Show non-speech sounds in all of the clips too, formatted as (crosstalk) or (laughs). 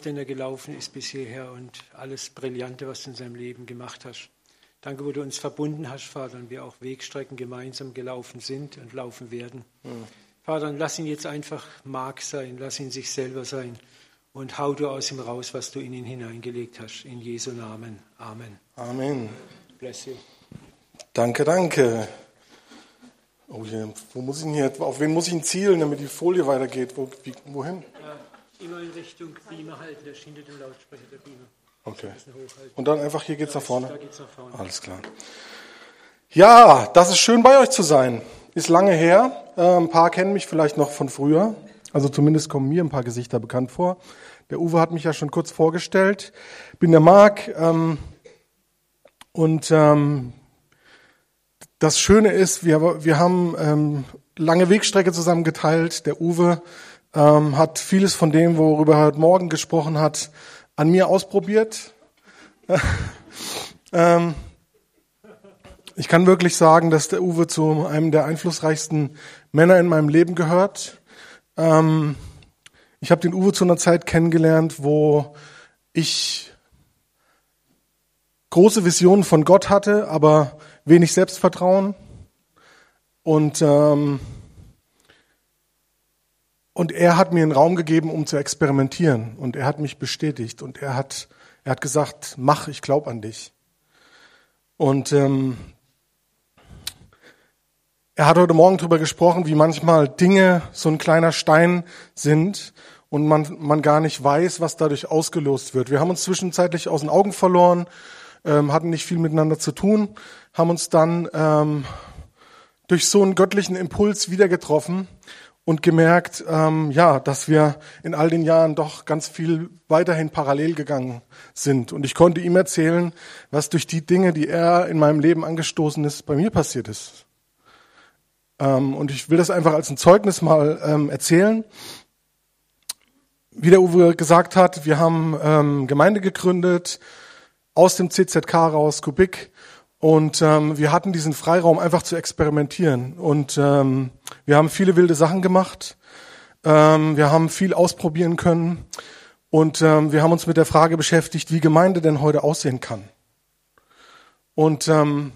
den er gelaufen ist bis hierher und alles Brillante, was du in seinem Leben gemacht hast. Danke, wo du uns verbunden hast, Vater, und wir auch Wegstrecken gemeinsam gelaufen sind und laufen werden. Mhm. Vater, lass ihn jetzt einfach Mark sein, lass ihn sich selber sein und hau du aus ihm raus, was du in ihn hineingelegt hast. In Jesu Namen. Amen. Amen. Bless you. Danke, danke. Oh, wo muss ich hier, auf wen muss ich ihn zielen, damit die Folie weitergeht? Wo, wie, wohin? Ja, immer in Richtung Beamer halten, der ist hinter dem Lautsprecher der Beamer. Okay. Und dann einfach hier geht's nach vorne? Da geht's nach vorne. Alles klar. Ja, das ist schön bei euch zu sein. Ist lange her. Äh, ein paar kennen mich vielleicht noch von früher. Also zumindest kommen mir ein paar Gesichter bekannt vor. Der Uwe hat mich ja schon kurz vorgestellt. Bin der Marc. Ähm, und ähm, das Schöne ist, wir, wir haben ähm, lange Wegstrecke zusammen geteilt. Der Uwe ähm, hat vieles von dem, worüber er heute Morgen gesprochen hat, an mir ausprobiert. (laughs) ähm, ich kann wirklich sagen, dass der Uwe zu einem der einflussreichsten Männer in meinem Leben gehört. Ähm, ich habe den Uwe zu einer Zeit kennengelernt, wo ich große Visionen von Gott hatte, aber wenig Selbstvertrauen. Und ähm, und er hat mir einen Raum gegeben, um zu experimentieren. Und er hat mich bestätigt. Und er hat, er hat gesagt, mach, ich glaube an dich. Und ähm, er hat heute Morgen darüber gesprochen, wie manchmal Dinge so ein kleiner Stein sind und man, man gar nicht weiß, was dadurch ausgelost wird. Wir haben uns zwischenzeitlich aus den Augen verloren, ähm, hatten nicht viel miteinander zu tun, haben uns dann ähm, durch so einen göttlichen Impuls wieder getroffen und gemerkt, ähm, ja, dass wir in all den Jahren doch ganz viel weiterhin parallel gegangen sind. Und ich konnte ihm erzählen, was durch die Dinge, die er in meinem Leben angestoßen ist, bei mir passiert ist. Ähm, und ich will das einfach als ein Zeugnis mal ähm, erzählen. Wie der Uwe gesagt hat, wir haben ähm, Gemeinde gegründet, aus dem CZK raus, Kubik, und ähm, wir hatten diesen Freiraum einfach zu experimentieren. Und ähm, wir haben viele wilde Sachen gemacht. Ähm, wir haben viel ausprobieren können. Und ähm, wir haben uns mit der Frage beschäftigt, wie Gemeinde denn heute aussehen kann. Und ähm,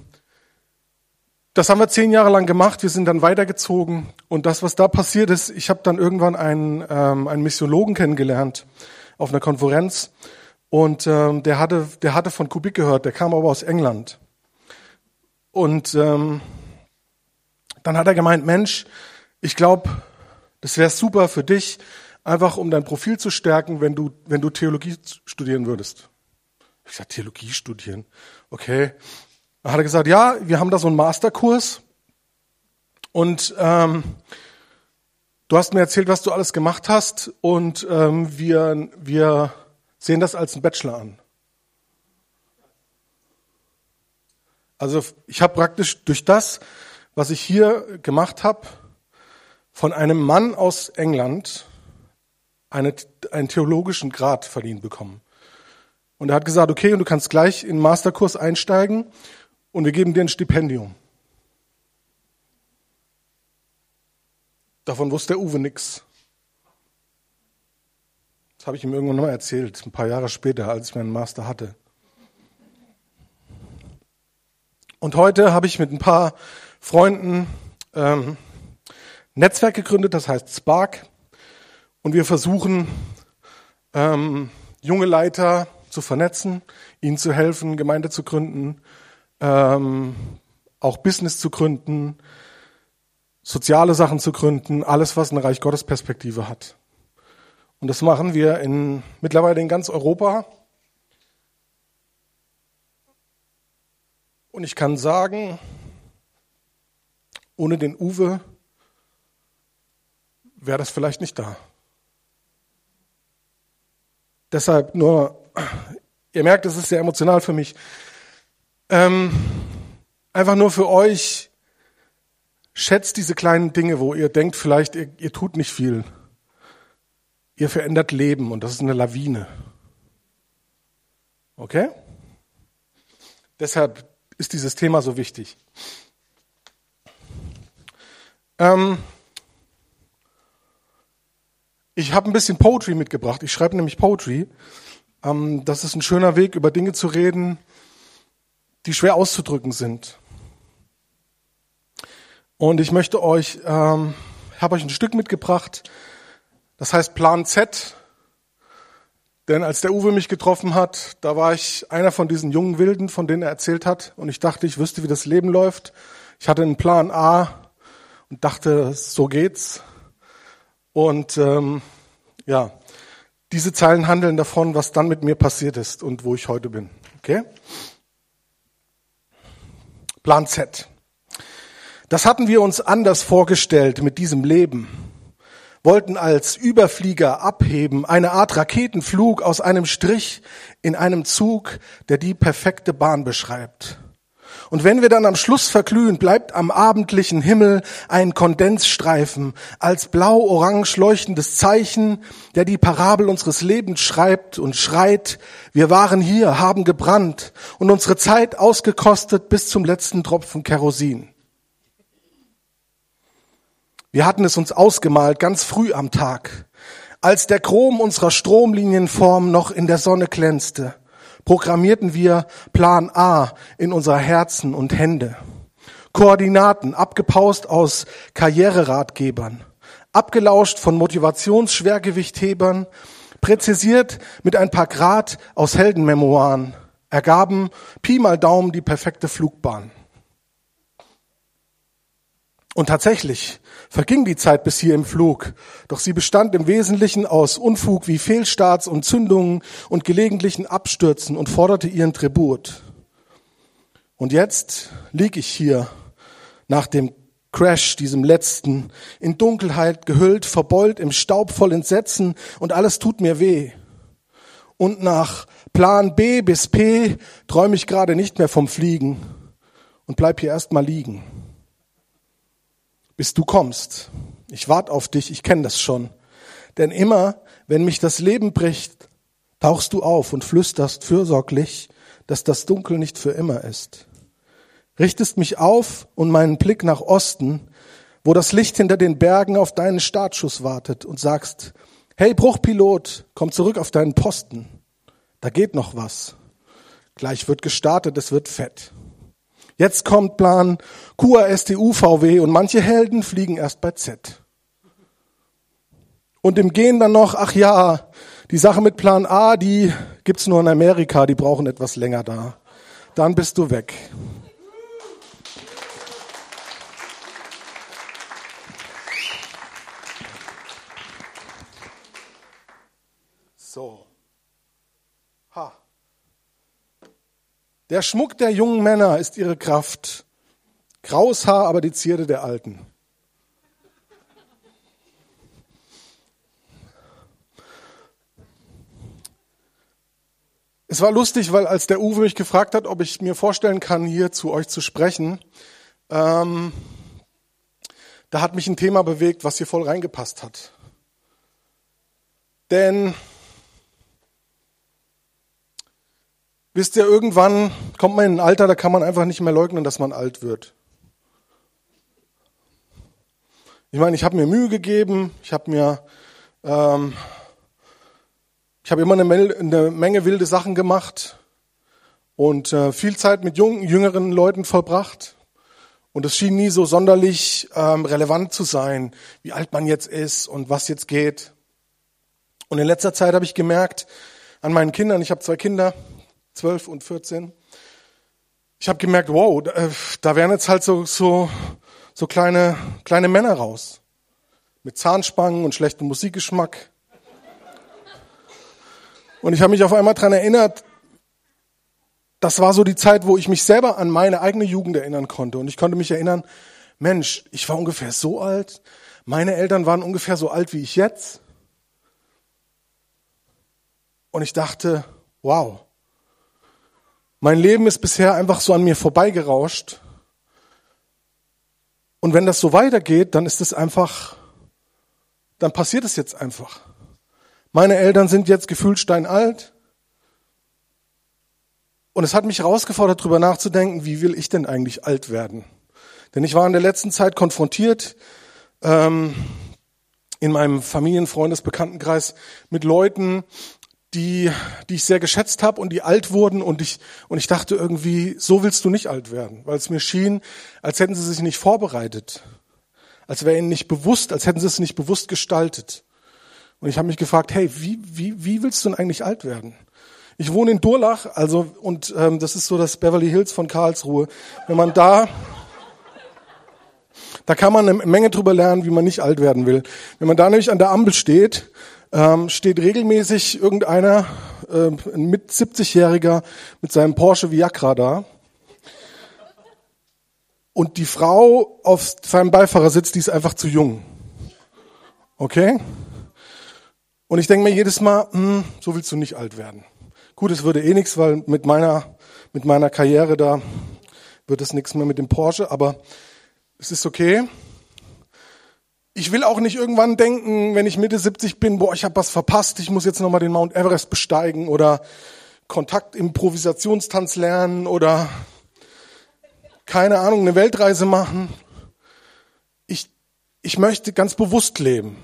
das haben wir zehn Jahre lang gemacht. Wir sind dann weitergezogen. Und das, was da passiert ist, ich habe dann irgendwann einen, ähm, einen Missiologen kennengelernt auf einer Konferenz. Und ähm, der hatte, der hatte von Kubik gehört. Der kam aber aus England. Und ähm, dann hat er gemeint, Mensch, ich glaube, das wäre super für dich, einfach um dein Profil zu stärken, wenn du, wenn du Theologie studieren würdest. Ich sag, Theologie studieren. Okay. Dann hat er gesagt, ja, wir haben da so einen Masterkurs und ähm, du hast mir erzählt, was du alles gemacht hast und ähm, wir, wir sehen das als einen Bachelor an. Also ich habe praktisch durch das, was ich hier gemacht habe, von einem Mann aus England eine, einen theologischen Grad verliehen bekommen. Und er hat gesagt, okay, und du kannst gleich in den Masterkurs einsteigen und wir geben dir ein Stipendium. Davon wusste der Uwe nix. Das habe ich ihm irgendwann mal erzählt, ein paar Jahre später, als ich meinen Master hatte. Und heute habe ich mit ein paar Freunden ähm, Netzwerk gegründet, das heißt Spark. Und wir versuchen, ähm, junge Leiter zu vernetzen, ihnen zu helfen, Gemeinde zu gründen, ähm, auch Business zu gründen, soziale Sachen zu gründen, alles, was eine Reich Gottes Perspektive hat. Und das machen wir in, mittlerweile in ganz Europa. Und ich kann sagen, ohne den Uwe wäre das vielleicht nicht da. Deshalb nur, ihr merkt, es ist sehr emotional für mich. Ähm, einfach nur für euch, schätzt diese kleinen Dinge, wo ihr denkt, vielleicht ihr, ihr tut nicht viel. Ihr verändert Leben und das ist eine Lawine. Okay? Deshalb ist dieses Thema so wichtig. Ähm, Ich habe ein bisschen Poetry mitgebracht. Ich schreibe nämlich Poetry. Ähm, das ist ein schöner Weg, über Dinge zu reden, die schwer auszudrücken sind. Und ich möchte euch, ähm, habe euch ein Stück mitgebracht. Das heißt Plan Z. Denn als der Uwe mich getroffen hat, da war ich einer von diesen jungen Wilden, von denen er erzählt hat. Und ich dachte, ich wüsste, wie das Leben läuft. Ich hatte einen Plan A und dachte, so geht's. Und ähm, ja, diese Zeilen handeln davon, was dann mit mir passiert ist und wo ich heute bin. Okay? Plan Z. Das hatten wir uns anders vorgestellt mit diesem Leben. Wollten als Überflieger abheben, eine Art Raketenflug aus einem Strich in einem Zug, der die perfekte Bahn beschreibt. Und wenn wir dann am Schluss verglühen, bleibt am abendlichen Himmel ein Kondensstreifen als blau-orange leuchtendes Zeichen, der die Parabel unseres Lebens schreibt und schreit, wir waren hier, haben gebrannt und unsere Zeit ausgekostet bis zum letzten Tropfen Kerosin. Wir hatten es uns ausgemalt, ganz früh am Tag, als der Chrom unserer Stromlinienform noch in der Sonne glänzte programmierten wir Plan A in unser Herzen und Hände. Koordinaten abgepaust aus Karriereratgebern, abgelauscht von Motivationsschwergewichthebern, präzisiert mit ein paar Grad aus Heldenmemoiren, ergaben Pi mal Daumen die perfekte Flugbahn. Und tatsächlich verging die Zeit bis hier im Flug, doch sie bestand im Wesentlichen aus Unfug wie Fehlstarts und Zündungen und gelegentlichen Abstürzen und forderte ihren Tribut. Und jetzt lieg ich hier nach dem Crash, diesem letzten, in Dunkelheit gehüllt, verbeult, im Staub voll Entsetzen und alles tut mir weh. Und nach Plan B bis P träume ich gerade nicht mehr vom Fliegen und bleib hier erstmal liegen bis du kommst. Ich warte auf dich, ich kenne das schon. Denn immer, wenn mich das Leben bricht, tauchst du auf und flüsterst fürsorglich, dass das Dunkel nicht für immer ist. Richtest mich auf und meinen Blick nach Osten, wo das Licht hinter den Bergen auf deinen Startschuss wartet und sagst, hey Bruchpilot, komm zurück auf deinen Posten. Da geht noch was. Gleich wird gestartet, es wird fett. Jetzt kommt Plan QASTU VW und manche Helden fliegen erst bei Z. Und im Gehen dann noch, ach ja, die Sache mit Plan A, die gibt's nur in Amerika, die brauchen etwas länger da. Dann bist du weg. Der Schmuck der jungen Männer ist ihre Kraft. Graues Haar, aber die Zierde der Alten. Es war lustig, weil als der Uwe mich gefragt hat, ob ich mir vorstellen kann, hier zu euch zu sprechen, ähm, da hat mich ein Thema bewegt, was hier voll reingepasst hat. Denn Wisst ihr, irgendwann kommt man in ein Alter, da kann man einfach nicht mehr leugnen, dass man alt wird. Ich meine, ich habe mir Mühe gegeben, ich habe mir, ähm, ich habe immer eine, Menge, wilde Sachen gemacht und äh, viel Zeit mit jungen, jüngeren Leuten verbracht. Und es schien nie so sonderlich ähm, relevant zu sein, wie alt man jetzt ist und was jetzt geht. Und in letzter Zeit habe ich gemerkt an meinen Kindern, ich habe zwei Kinder, 12 und 14. Ich habe gemerkt, wow, da, äh, da werden jetzt halt so, so, so kleine, kleine Männer raus. Mit Zahnspangen und schlechtem Musikgeschmack. Und ich habe mich auf einmal dran erinnert, das war so die Zeit, wo ich mich selber an meine eigene Jugend erinnern konnte. Und ich konnte mich erinnern, Mensch, ich war ungefähr so alt. Meine Eltern waren ungefähr so alt wie ich jetzt. Und ich dachte, wow, mein Leben ist bisher einfach so an mir vorbeigerauscht. Und wenn das so weitergeht, dann ist es einfach, dann passiert es jetzt einfach. Meine Eltern sind jetzt gefühlt steinalt. Und es hat mich herausgefordert, darüber nachzudenken, wie will ich denn eigentlich alt werden? Denn ich war in der letzten Zeit konfrontiert ähm, in meinem Familienfreundesbekanntenkreis mit Leuten, die, die ich sehr geschätzt habe und die alt wurden und ich, und ich dachte irgendwie, so willst du nicht alt werden, weil es mir schien, als hätten sie sich nicht vorbereitet, als wäre ihnen nicht bewusst, als hätten sie es nicht bewusst gestaltet. Und ich habe mich gefragt, hey, wie, wie, wie willst du denn eigentlich alt werden? Ich wohne in Durlach, also und ähm, das ist so das Beverly Hills von Karlsruhe. Wenn man da, da kann man eine Menge drüber lernen, wie man nicht alt werden will. Wenn man da nämlich an der Ampel steht ähm, steht regelmäßig irgendeiner, äh, ein mit 70-Jähriger mit seinem Porsche Viagra da. Und die Frau auf seinem Beifahrersitz, die ist einfach zu jung. Okay? Und ich denke mir jedes Mal, hm, so willst du nicht alt werden. Gut, es würde eh nichts, weil mit meiner, mit meiner Karriere da wird es nichts mehr mit dem Porsche, aber es ist okay. Ich will auch nicht irgendwann denken, wenn ich Mitte 70 bin, boah, ich habe was verpasst, ich muss jetzt nochmal den Mount Everest besteigen oder Kontaktimprovisationstanz lernen oder keine Ahnung, eine Weltreise machen. Ich, ich möchte ganz bewusst leben.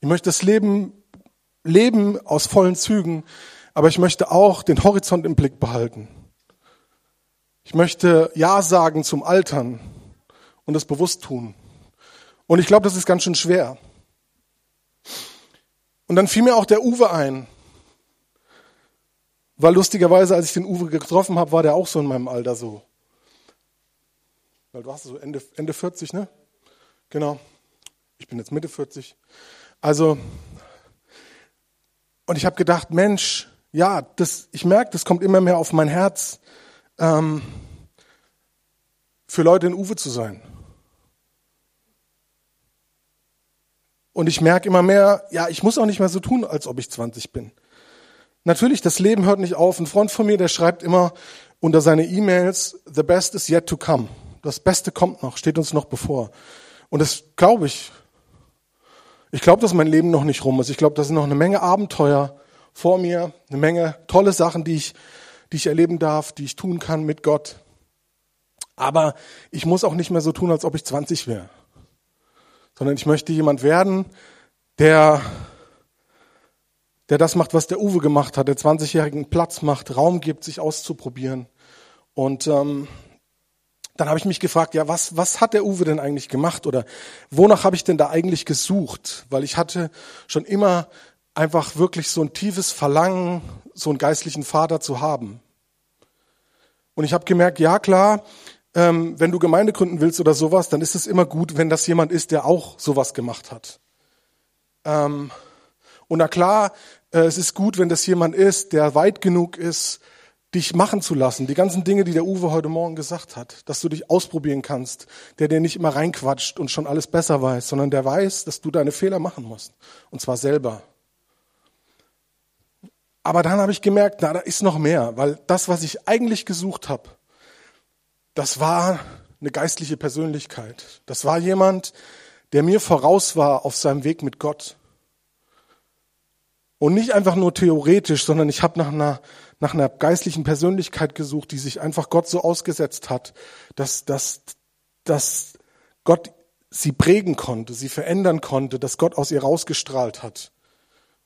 Ich möchte das Leben leben aus vollen Zügen, aber ich möchte auch den Horizont im Blick behalten. Ich möchte Ja sagen zum Altern und das bewusst tun. Und ich glaube, das ist ganz schön schwer. Und dann fiel mir auch der Uwe ein. Weil lustigerweise, als ich den Uwe getroffen habe, war der auch so in meinem Alter so. Weil du hast so Ende, Ende 40, ne? Genau. Ich bin jetzt Mitte 40. Also, und ich habe gedacht, Mensch, ja, das, ich merke, das kommt immer mehr auf mein Herz, ähm, für Leute in Uwe zu sein. Und ich merke immer mehr, ja, ich muss auch nicht mehr so tun, als ob ich 20 bin. Natürlich, das Leben hört nicht auf. Ein Freund von mir, der schreibt immer unter seine E-Mails, the best is yet to come. Das Beste kommt noch, steht uns noch bevor. Und das glaube ich. Ich glaube, dass mein Leben noch nicht rum ist. Ich glaube, da sind noch eine Menge Abenteuer vor mir, eine Menge tolle Sachen, die ich, die ich erleben darf, die ich tun kann mit Gott. Aber ich muss auch nicht mehr so tun, als ob ich 20 wäre sondern ich möchte jemand werden, der, der das macht, was der Uwe gemacht hat, der 20-Jährigen Platz macht, Raum gibt, sich auszuprobieren. Und ähm, dann habe ich mich gefragt, ja, was, was hat der Uwe denn eigentlich gemacht oder wonach habe ich denn da eigentlich gesucht? Weil ich hatte schon immer einfach wirklich so ein tiefes Verlangen, so einen geistlichen Vater zu haben. Und ich habe gemerkt, ja klar, ähm, wenn du Gemeinde gründen willst oder sowas, dann ist es immer gut, wenn das jemand ist, der auch sowas gemacht hat. Ähm, und na klar, äh, es ist gut, wenn das jemand ist, der weit genug ist, dich machen zu lassen. Die ganzen Dinge, die der Uwe heute Morgen gesagt hat, dass du dich ausprobieren kannst, der dir nicht immer reinquatscht und schon alles besser weiß, sondern der weiß, dass du deine Fehler machen musst. Und zwar selber. Aber dann habe ich gemerkt, na, da ist noch mehr, weil das, was ich eigentlich gesucht habe, das war eine geistliche Persönlichkeit. Das war jemand, der mir voraus war auf seinem Weg mit Gott. Und nicht einfach nur theoretisch, sondern ich habe nach einer, nach einer geistlichen Persönlichkeit gesucht, die sich einfach Gott so ausgesetzt hat, dass, dass, dass Gott sie prägen konnte, sie verändern konnte, dass Gott aus ihr rausgestrahlt hat.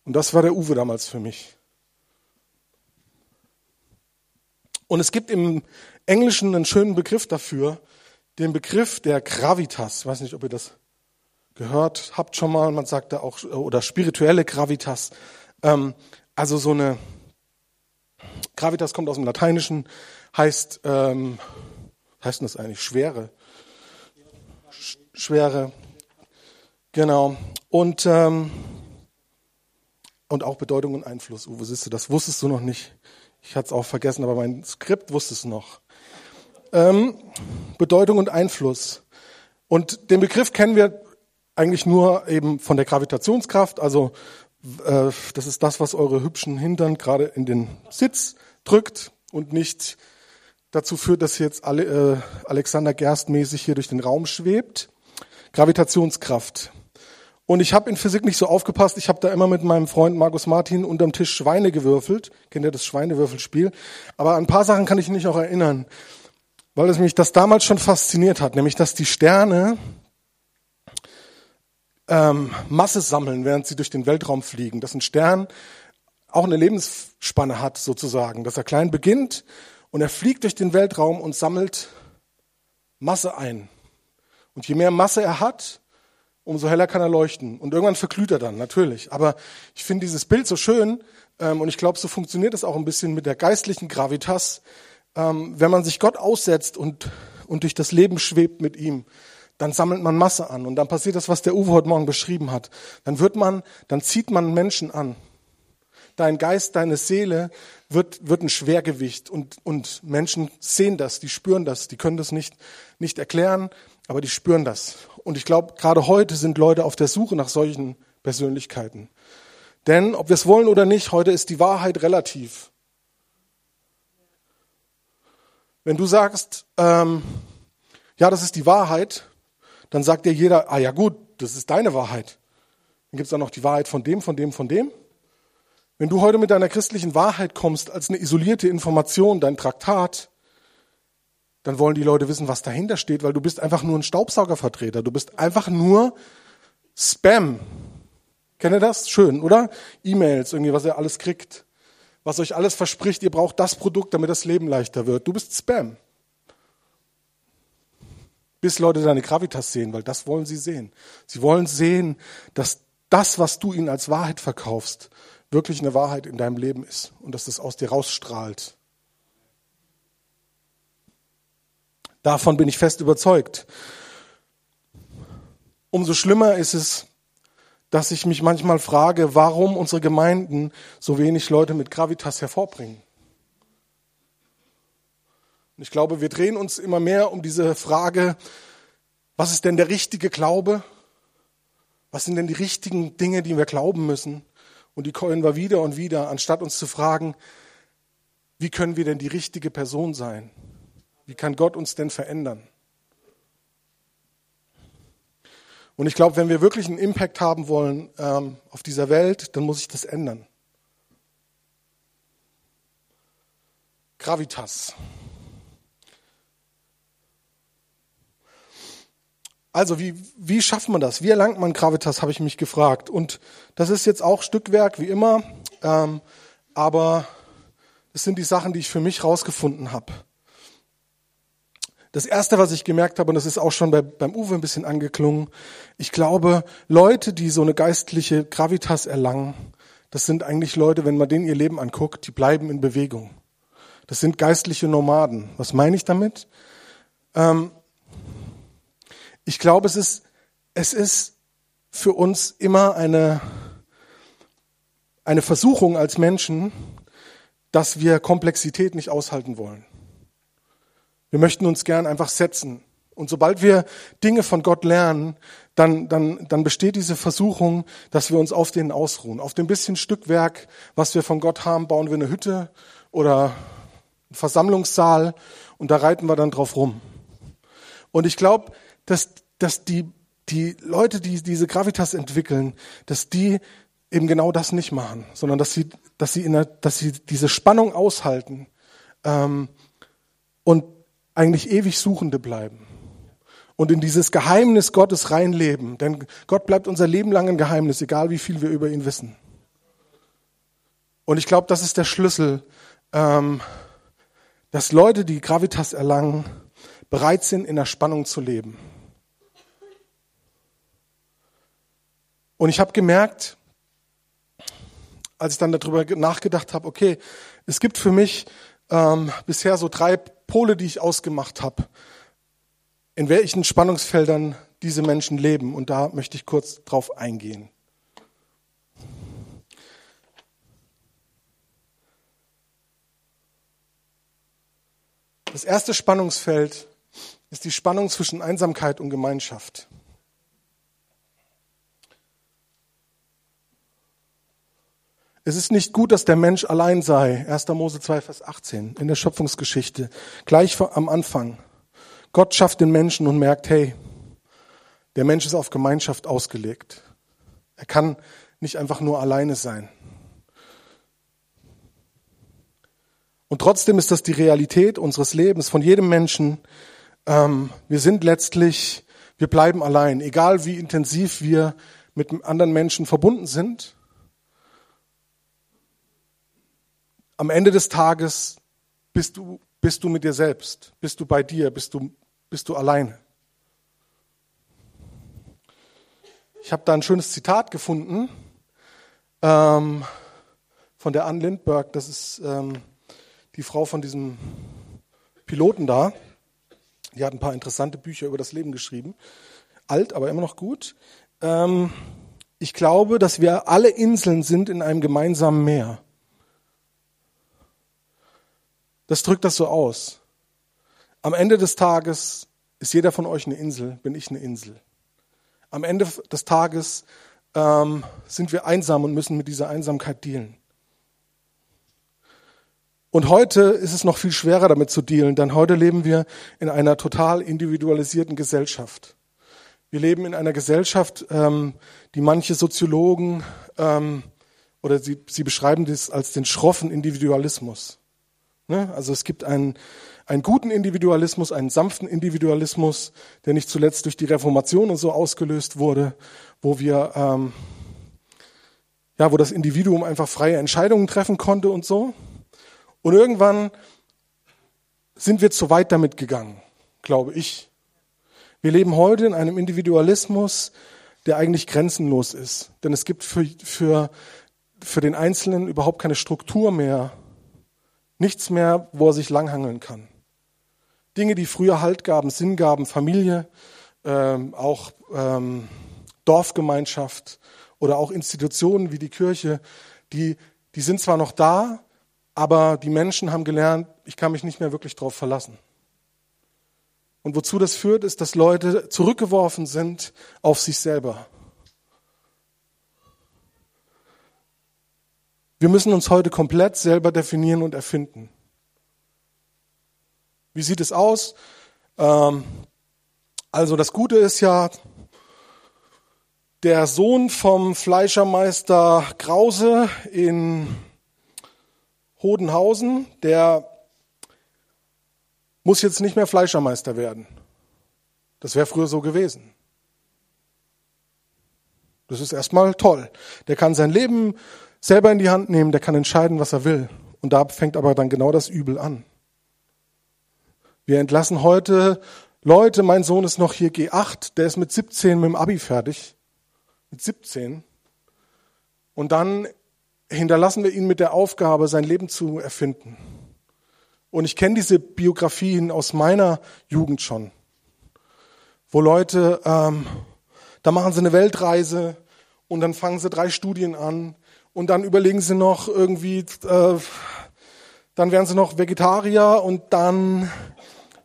Und das war der Uwe damals für mich. Und es gibt im Englischen einen schönen Begriff dafür, den Begriff der Gravitas. Ich weiß nicht, ob ihr das gehört habt schon mal. Man sagt da auch, oder spirituelle Gravitas. Ähm, also so eine, Gravitas kommt aus dem Lateinischen, heißt, ähm, heißt das eigentlich? Schwere. Schwere. Genau. Und, ähm, und auch Bedeutung und Einfluss. Uwe, siehst du, das wusstest du noch nicht. Ich hatte es auch vergessen, aber mein Skript wusste es noch. Ähm, Bedeutung und Einfluss. Und den Begriff kennen wir eigentlich nur eben von der Gravitationskraft. Also äh, das ist das, was eure hübschen Hintern gerade in den Sitz drückt und nicht dazu führt, dass jetzt alle, äh, Alexander Gerst mäßig hier durch den Raum schwebt. Gravitationskraft. Und ich habe in Physik nicht so aufgepasst. Ich habe da immer mit meinem Freund Markus Martin unterm Tisch Schweine gewürfelt. Kennt ihr das Schweinewürfelspiel? Aber an ein paar Sachen kann ich mich noch erinnern weil es mich das damals schon fasziniert hat, nämlich dass die Sterne ähm, Masse sammeln, während sie durch den Weltraum fliegen. Dass ein Stern auch eine Lebensspanne hat sozusagen, dass er klein beginnt und er fliegt durch den Weltraum und sammelt Masse ein. Und je mehr Masse er hat, umso heller kann er leuchten. Und irgendwann verglüht er dann, natürlich. Aber ich finde dieses Bild so schön ähm, und ich glaube, so funktioniert es auch ein bisschen mit der geistlichen Gravitas. Ähm, wenn man sich Gott aussetzt und, und durch das Leben schwebt mit ihm, dann sammelt man Masse an und dann passiert das, was der Uwe heute Morgen beschrieben hat. Dann wird man, dann zieht man Menschen an. Dein Geist, deine Seele wird, wird ein Schwergewicht und, und Menschen sehen das, die spüren das, die können das nicht, nicht erklären, aber die spüren das. Und ich glaube, gerade heute sind Leute auf der Suche nach solchen Persönlichkeiten. Denn ob wir es wollen oder nicht, heute ist die Wahrheit relativ. Wenn du sagst, ähm, ja, das ist die Wahrheit, dann sagt dir jeder, ah ja gut, das ist deine Wahrheit. Dann gibt es auch noch die Wahrheit von dem, von dem, von dem. Wenn du heute mit deiner christlichen Wahrheit kommst als eine isolierte Information, dein Traktat, dann wollen die Leute wissen, was dahinter steht, weil du bist einfach nur ein Staubsaugervertreter. Du bist einfach nur Spam. Kennt ihr das? Schön, oder? E-Mails, irgendwie, was ihr alles kriegt. Was euch alles verspricht, ihr braucht das Produkt, damit das Leben leichter wird. Du bist Spam. Bis Leute deine Gravitas sehen, weil das wollen sie sehen. Sie wollen sehen, dass das, was du ihnen als Wahrheit verkaufst, wirklich eine Wahrheit in deinem Leben ist und dass das aus dir rausstrahlt. Davon bin ich fest überzeugt. Umso schlimmer ist es, dass ich mich manchmal frage, warum unsere Gemeinden so wenig Leute mit Gravitas hervorbringen. Und ich glaube, wir drehen uns immer mehr um diese Frage, was ist denn der richtige Glaube? Was sind denn die richtigen Dinge, die wir glauben müssen? Und die können wir wieder und wieder, anstatt uns zu fragen, wie können wir denn die richtige Person sein? Wie kann Gott uns denn verändern? Und ich glaube, wenn wir wirklich einen Impact haben wollen ähm, auf dieser Welt, dann muss ich das ändern. Gravitas. Also, wie, wie schafft man das? Wie erlangt man Gravitas, habe ich mich gefragt. Und das ist jetzt auch Stückwerk, wie immer. Ähm, aber das sind die Sachen, die ich für mich rausgefunden habe. Das erste, was ich gemerkt habe, und das ist auch schon bei, beim Uwe ein bisschen angeklungen, ich glaube, Leute, die so eine geistliche Gravitas erlangen, das sind eigentlich Leute, wenn man denen ihr Leben anguckt, die bleiben in Bewegung. Das sind geistliche Nomaden. Was meine ich damit? Ähm, ich glaube, es ist, es ist für uns immer eine, eine Versuchung als Menschen, dass wir Komplexität nicht aushalten wollen. Wir möchten uns gern einfach setzen. Und sobald wir Dinge von Gott lernen, dann, dann, dann besteht diese Versuchung, dass wir uns auf denen ausruhen. Auf dem bisschen Stückwerk, was wir von Gott haben, bauen wir eine Hütte oder einen Versammlungssaal und da reiten wir dann drauf rum. Und ich glaube, dass, dass die, die Leute, die diese Gravitas entwickeln, dass die eben genau das nicht machen, sondern dass sie, dass sie, in der, dass sie diese Spannung aushalten ähm, und eigentlich ewig Suchende bleiben und in dieses Geheimnis Gottes reinleben. Denn Gott bleibt unser Leben lang ein Geheimnis, egal wie viel wir über ihn wissen. Und ich glaube, das ist der Schlüssel, ähm, dass Leute, die Gravitas erlangen, bereit sind, in der Spannung zu leben. Und ich habe gemerkt, als ich dann darüber nachgedacht habe, okay, es gibt für mich ähm, bisher so drei Pole, die ich ausgemacht habe, in welchen Spannungsfeldern diese Menschen leben. Und da möchte ich kurz drauf eingehen. Das erste Spannungsfeld ist die Spannung zwischen Einsamkeit und Gemeinschaft. Es ist nicht gut, dass der Mensch allein sei. 1. Mose 2, Vers 18 in der Schöpfungsgeschichte. Gleich am Anfang. Gott schafft den Menschen und merkt, hey, der Mensch ist auf Gemeinschaft ausgelegt. Er kann nicht einfach nur alleine sein. Und trotzdem ist das die Realität unseres Lebens, von jedem Menschen. Ähm, wir sind letztlich, Wir bleiben allein, egal wie intensiv wir mit anderen Menschen verbunden sind. Am Ende des Tages bist du, bist du mit dir selbst, bist du bei dir, bist du, bist du alleine. Ich habe da ein schönes Zitat gefunden ähm, von der Ann Lindbergh, das ist ähm, die Frau von diesem Piloten da. Die hat ein paar interessante Bücher über das Leben geschrieben. Alt, aber immer noch gut. Ähm, ich glaube, dass wir alle Inseln sind in einem gemeinsamen Meer. Das drückt das so aus. Am Ende des Tages ist jeder von euch eine Insel, bin ich eine Insel. Am Ende des Tages ähm, sind wir einsam und müssen mit dieser Einsamkeit dealen. Und heute ist es noch viel schwerer damit zu dealen, denn heute leben wir in einer total individualisierten Gesellschaft. Wir leben in einer Gesellschaft, ähm, die manche Soziologen ähm, oder sie, sie beschreiben das als den schroffen Individualismus. Ne? Also es gibt einen, einen guten Individualismus, einen sanften Individualismus, der nicht zuletzt durch die Reformation und so ausgelöst wurde, wo wir ähm, ja, wo das Individuum einfach freie Entscheidungen treffen konnte und so. Und irgendwann sind wir zu weit damit gegangen, glaube ich. Wir leben heute in einem Individualismus, der eigentlich grenzenlos ist. Denn es gibt für, für, für den Einzelnen überhaupt keine Struktur mehr, nichts mehr, wo er sich langhangeln kann. Dinge, die früher Halt gaben, Sinn gaben, Familie, ähm, auch ähm, Dorfgemeinschaft oder auch Institutionen wie die Kirche, die, die sind zwar noch da, aber die Menschen haben gelernt, ich kann mich nicht mehr wirklich darauf verlassen. Und wozu das führt, ist, dass Leute zurückgeworfen sind auf sich selber. Wir müssen uns heute komplett selber definieren und erfinden. Wie sieht es aus? Ähm, also das Gute ist ja, der Sohn vom Fleischermeister Krause in Hodenhausen, der muss jetzt nicht mehr Fleischermeister werden. Das wäre früher so gewesen. Das ist erstmal toll. Der kann sein Leben selber in die Hand nehmen, der kann entscheiden, was er will. Und da fängt aber dann genau das Übel an. Wir entlassen heute Leute, mein Sohn ist noch hier G8, der ist mit 17 mit dem Abi fertig. Mit 17. Und dann hinterlassen wir ihn mit der Aufgabe, sein Leben zu erfinden. Und ich kenne diese Biografien aus meiner Jugend schon, wo Leute, ähm, da machen sie eine Weltreise und dann fangen sie drei Studien an und dann überlegen sie noch irgendwie, äh, dann werden sie noch Vegetarier und dann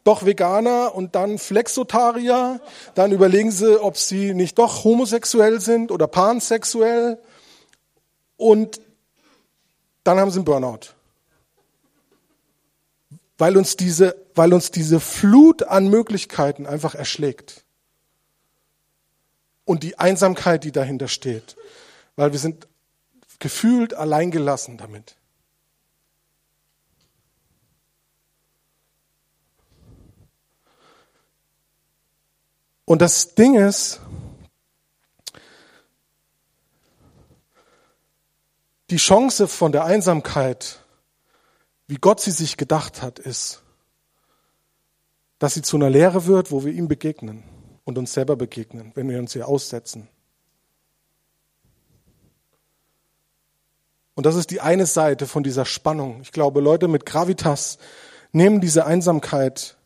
doch Veganer und dann Flexotarier. Dann überlegen sie, ob sie nicht doch homosexuell sind oder pansexuell. Und dann haben sie einen Burnout. Weil uns diese, weil uns diese Flut an Möglichkeiten einfach erschlägt. Und die Einsamkeit, die dahinter steht. Weil wir sind gefühlt alleingelassen damit. Und das Ding ist, die Chance von der Einsamkeit, wie Gott sie sich gedacht hat, ist, dass sie zu einer Lehre wird, wo wir ihm begegnen und uns selber begegnen, wenn wir uns hier aussetzen. Und das ist die eine Seite von dieser Spannung. Ich glaube, Leute mit Gravitas nehmen diese Einsamkeit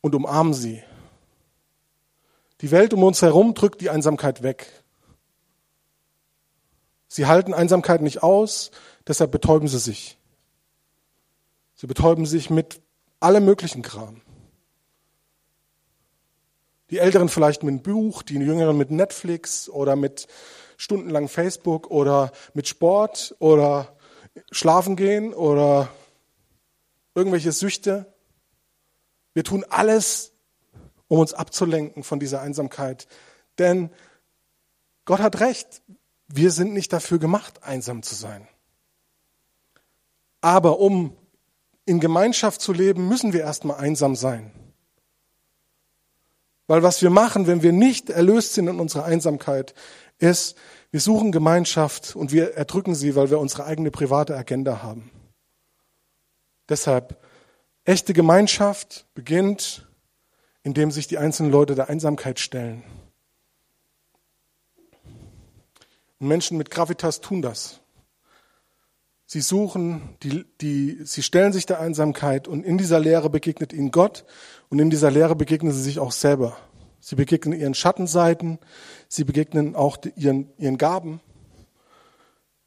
und umarmen sie. Die Welt um uns herum drückt die Einsamkeit weg. Sie halten Einsamkeit nicht aus, deshalb betäuben sie sich. Sie betäuben sich mit allem möglichen Kram. Die Älteren vielleicht mit einem Buch, die Jüngeren mit Netflix oder mit stundenlang Facebook oder mit Sport oder schlafen gehen oder irgendwelche Süchte. Wir tun alles, um uns abzulenken von dieser Einsamkeit. Denn Gott hat recht, wir sind nicht dafür gemacht, einsam zu sein. Aber um in Gemeinschaft zu leben, müssen wir erstmal einsam sein. Weil was wir machen, wenn wir nicht erlöst sind in unserer Einsamkeit, ist, wir suchen Gemeinschaft und wir erdrücken sie, weil wir unsere eigene private Agenda haben. Deshalb, echte Gemeinschaft beginnt, indem sich die einzelnen Leute der Einsamkeit stellen. Und Menschen mit Gravitas tun das. Sie suchen, die, die, sie stellen sich der Einsamkeit und in dieser Lehre begegnet ihnen Gott und in dieser Lehre begegnen sie sich auch selber. Sie begegnen ihren Schattenseiten, sie begegnen auch ihren, ihren Gaben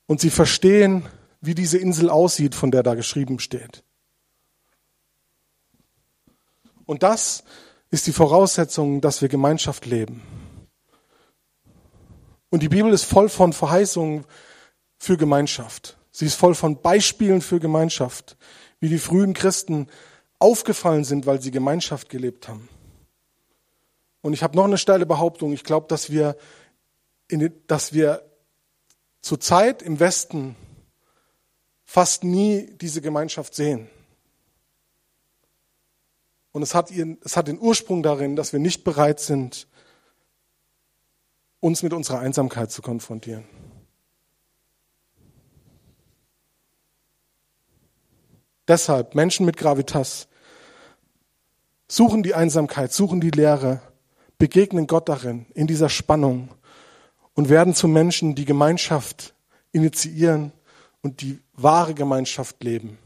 und sie verstehen, wie diese Insel aussieht, von der da geschrieben steht. Und das ist die Voraussetzung, dass wir Gemeinschaft leben. Und die Bibel ist voll von Verheißungen für Gemeinschaft. Sie ist voll von Beispielen für Gemeinschaft, wie die frühen Christen aufgefallen sind, weil sie Gemeinschaft gelebt haben. Und ich habe noch eine steile Behauptung. Ich glaube, dass wir, dass wir zurzeit im Westen fast nie diese Gemeinschaft sehen. Und es hat, ihren, es hat den Ursprung darin, dass wir nicht bereit sind, uns mit unserer Einsamkeit zu konfrontieren. Deshalb Menschen mit Gravitas suchen die Einsamkeit, suchen die Leere, begegnen Gott darin, in dieser Spannung und werden zu Menschen, die Gemeinschaft initiieren und die wahre Gemeinschaft leben.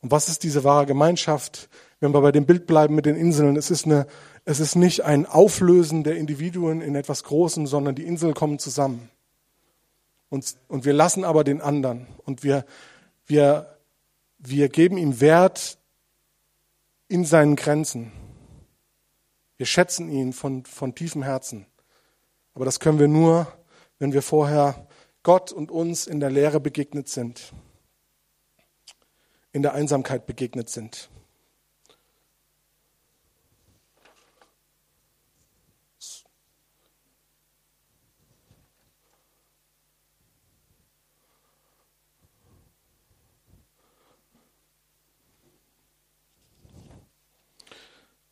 Und was ist diese wahre Gemeinschaft? Wenn wir bei dem Bild bleiben mit den Inseln, es ist, eine, es ist nicht ein Auflösen der Individuen in etwas Großem, sondern die Inseln kommen zusammen. Und, und wir lassen aber den anderen und wir, wir wir geben ihm Wert in seinen Grenzen. Wir schätzen ihn von, von tiefem Herzen. Aber das können wir nur, wenn wir vorher Gott und uns in der Lehre begegnet sind, in der Einsamkeit begegnet sind.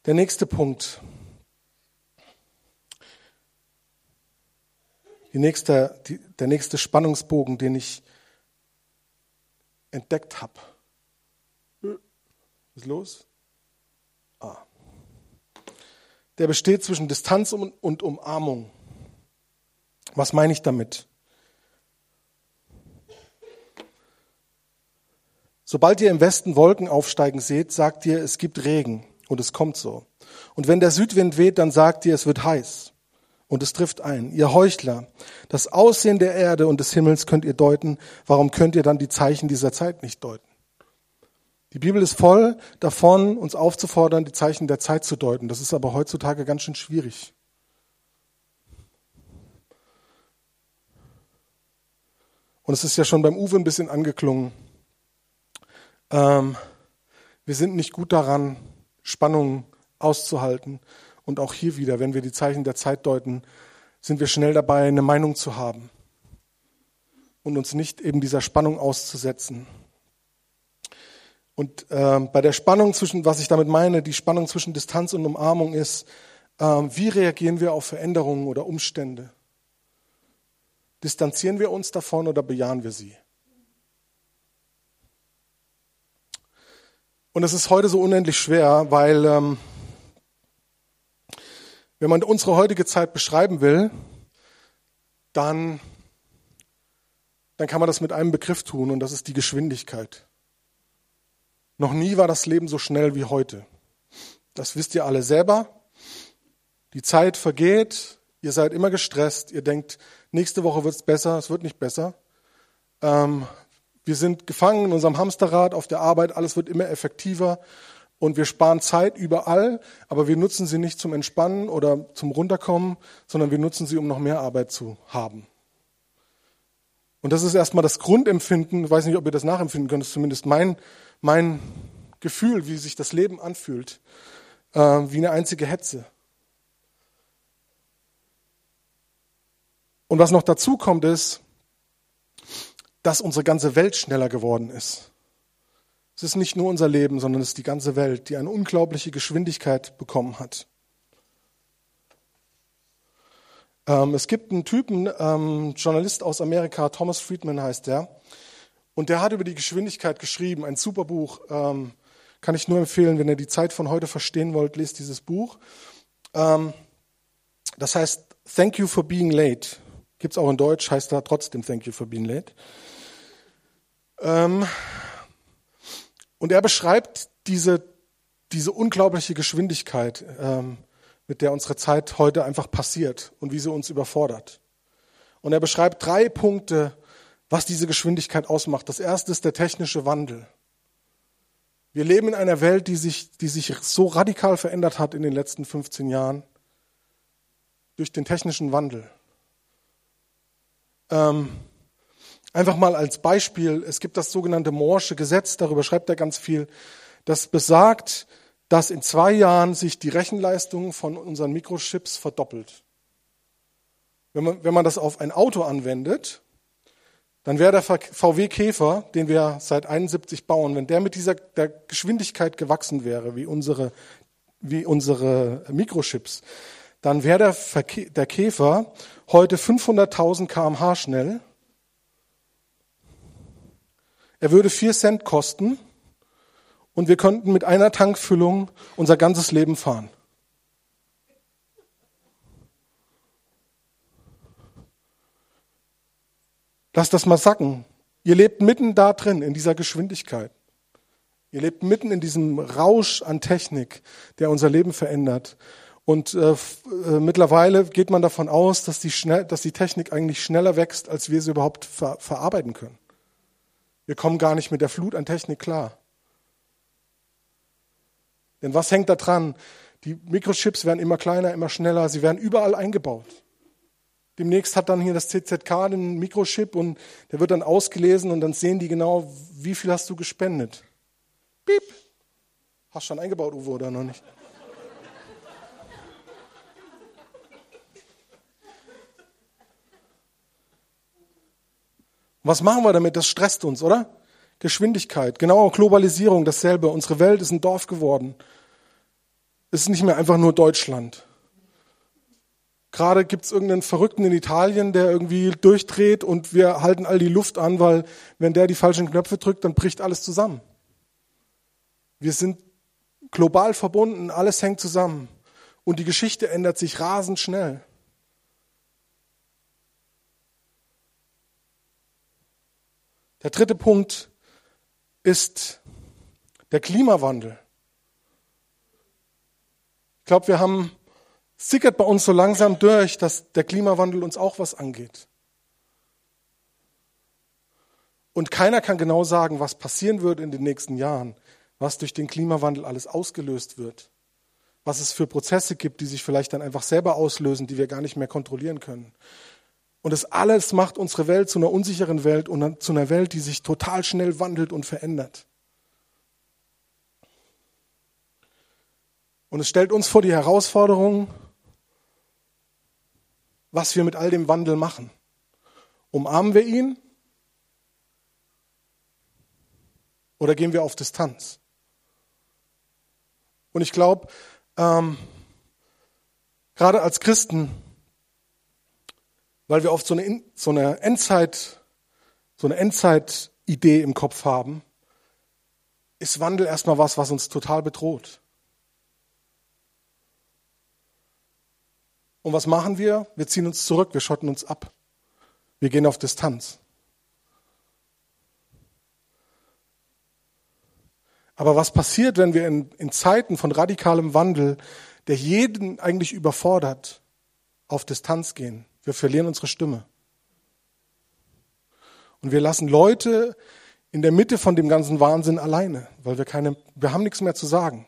Der nächste Punkt. Nächste, die, der nächste Spannungsbogen, den ich entdeckt habe. Was ist los? Ah. Der besteht zwischen Distanz und Umarmung. Was meine ich damit? Sobald ihr im Westen Wolken aufsteigen seht, sagt ihr, es gibt Regen. Und es kommt so. Und wenn der Südwind weht, dann sagt ihr, es wird heiß. Und es trifft ein. Ihr Heuchler, das Aussehen der Erde und des Himmels könnt ihr deuten. Warum könnt ihr dann die Zeichen dieser Zeit nicht deuten? Die Bibel ist voll davon, uns aufzufordern, die Zeichen der Zeit zu deuten. Das ist aber heutzutage ganz schön schwierig. Und es ist ja schon beim Uwe ein bisschen angeklungen. Ähm, wir sind nicht gut daran, Spannungen auszuhalten. Und auch hier wieder, wenn wir die Zeichen der Zeit deuten, sind wir schnell dabei, eine Meinung zu haben und uns nicht eben dieser Spannung auszusetzen. Und äh, bei der Spannung zwischen, was ich damit meine, die Spannung zwischen Distanz und Umarmung ist, äh, wie reagieren wir auf Veränderungen oder Umstände? Distanzieren wir uns davon oder bejahen wir sie? Und es ist heute so unendlich schwer, weil ähm, wenn man unsere heutige Zeit beschreiben will, dann, dann kann man das mit einem Begriff tun und das ist die Geschwindigkeit. Noch nie war das Leben so schnell wie heute. Das wisst ihr alle selber. Die Zeit vergeht, ihr seid immer gestresst, ihr denkt, nächste Woche wird es besser, es wird nicht besser. Ähm, wir sind gefangen in unserem Hamsterrad auf der Arbeit, alles wird immer effektiver und wir sparen Zeit überall, aber wir nutzen sie nicht zum Entspannen oder zum Runterkommen, sondern wir nutzen sie, um noch mehr Arbeit zu haben. Und das ist erstmal das Grundempfinden, ich weiß nicht, ob ihr das nachempfinden könnt, das ist zumindest mein, mein Gefühl, wie sich das Leben anfühlt, äh, wie eine einzige Hetze. Und was noch dazu kommt, ist, dass unsere ganze Welt schneller geworden ist. Es ist nicht nur unser Leben, sondern es ist die ganze Welt, die eine unglaubliche Geschwindigkeit bekommen hat. Ähm, es gibt einen Typen, ähm, Journalist aus Amerika, Thomas Friedman heißt der, und der hat über die Geschwindigkeit geschrieben, ein super Buch. Ähm, kann ich nur empfehlen, wenn ihr die Zeit von heute verstehen wollt, lest dieses Buch. Ähm, das heißt Thank you for being late. Gibt's auch in Deutsch, heißt da trotzdem Thank you for being late. Und er beschreibt diese, diese unglaubliche Geschwindigkeit, ähm, mit der unsere Zeit heute einfach passiert und wie sie uns überfordert. Und er beschreibt drei Punkte, was diese Geschwindigkeit ausmacht. Das erste ist der technische Wandel. Wir leben in einer Welt, die sich, die sich so radikal verändert hat in den letzten 15 Jahren durch den technischen Wandel. Ähm, einfach mal als Beispiel, es gibt das sogenannte Moore'sche Gesetz, darüber schreibt er ganz viel, das besagt, dass in zwei Jahren sich die Rechenleistung von unseren Mikrochips verdoppelt. Wenn man, wenn man das auf ein Auto anwendet, dann wäre der VW Käfer, den wir seit 71 bauen, wenn der mit dieser der Geschwindigkeit gewachsen wäre, wie unsere, wie unsere Mikrochips, dann wäre der, der Käfer heute 500.000 kmh schnell. Er würde 4 Cent kosten und wir könnten mit einer Tankfüllung unser ganzes Leben fahren. Lass das mal sacken. Ihr lebt mitten da drin, in dieser Geschwindigkeit. Ihr lebt mitten in diesem Rausch an Technik, der unser Leben verändert. Und äh, äh, mittlerweile geht man davon aus, dass die, schnell, dass die Technik eigentlich schneller wächst, als wir sie überhaupt ver verarbeiten können. Wir kommen gar nicht mit der Flut an Technik klar. Denn was hängt da dran? Die Mikrochips werden immer kleiner, immer schneller, sie werden überall eingebaut. Demnächst hat dann hier das CZK den Mikrochip und der wird dann ausgelesen und dann sehen die genau, wie viel hast du gespendet. Piep. Hast schon eingebaut, Uwe, oder noch nicht? Was machen wir damit? Das stresst uns, oder? Geschwindigkeit, genau Globalisierung, dasselbe. Unsere Welt ist ein Dorf geworden. Es ist nicht mehr einfach nur Deutschland. Gerade gibt es irgendeinen Verrückten in Italien, der irgendwie durchdreht und wir halten all die Luft an, weil wenn der die falschen Knöpfe drückt, dann bricht alles zusammen. Wir sind global verbunden, alles hängt zusammen und die Geschichte ändert sich rasend schnell. Der dritte Punkt ist der Klimawandel. Ich glaube, wir haben sickert bei uns so langsam durch, dass der Klimawandel uns auch was angeht. Und keiner kann genau sagen, was passieren wird in den nächsten Jahren, was durch den Klimawandel alles ausgelöst wird, was es für Prozesse gibt, die sich vielleicht dann einfach selber auslösen, die wir gar nicht mehr kontrollieren können. Und das alles macht unsere Welt zu einer unsicheren Welt und zu einer Welt, die sich total schnell wandelt und verändert. Und es stellt uns vor die Herausforderung, was wir mit all dem Wandel machen. Umarmen wir ihn oder gehen wir auf Distanz? Und ich glaube, ähm, gerade als Christen, weil wir oft so eine, so eine Endzeit, so eine Endzeit-Idee im Kopf haben, ist Wandel erstmal was, was uns total bedroht. Und was machen wir? Wir ziehen uns zurück, wir schotten uns ab. Wir gehen auf Distanz. Aber was passiert, wenn wir in, in, Zeiten von radikalem Wandel, der jeden eigentlich überfordert, auf Distanz gehen? Wir verlieren unsere Stimme. Und wir lassen Leute in der Mitte von dem ganzen Wahnsinn alleine, weil wir keine, wir haben nichts mehr zu sagen.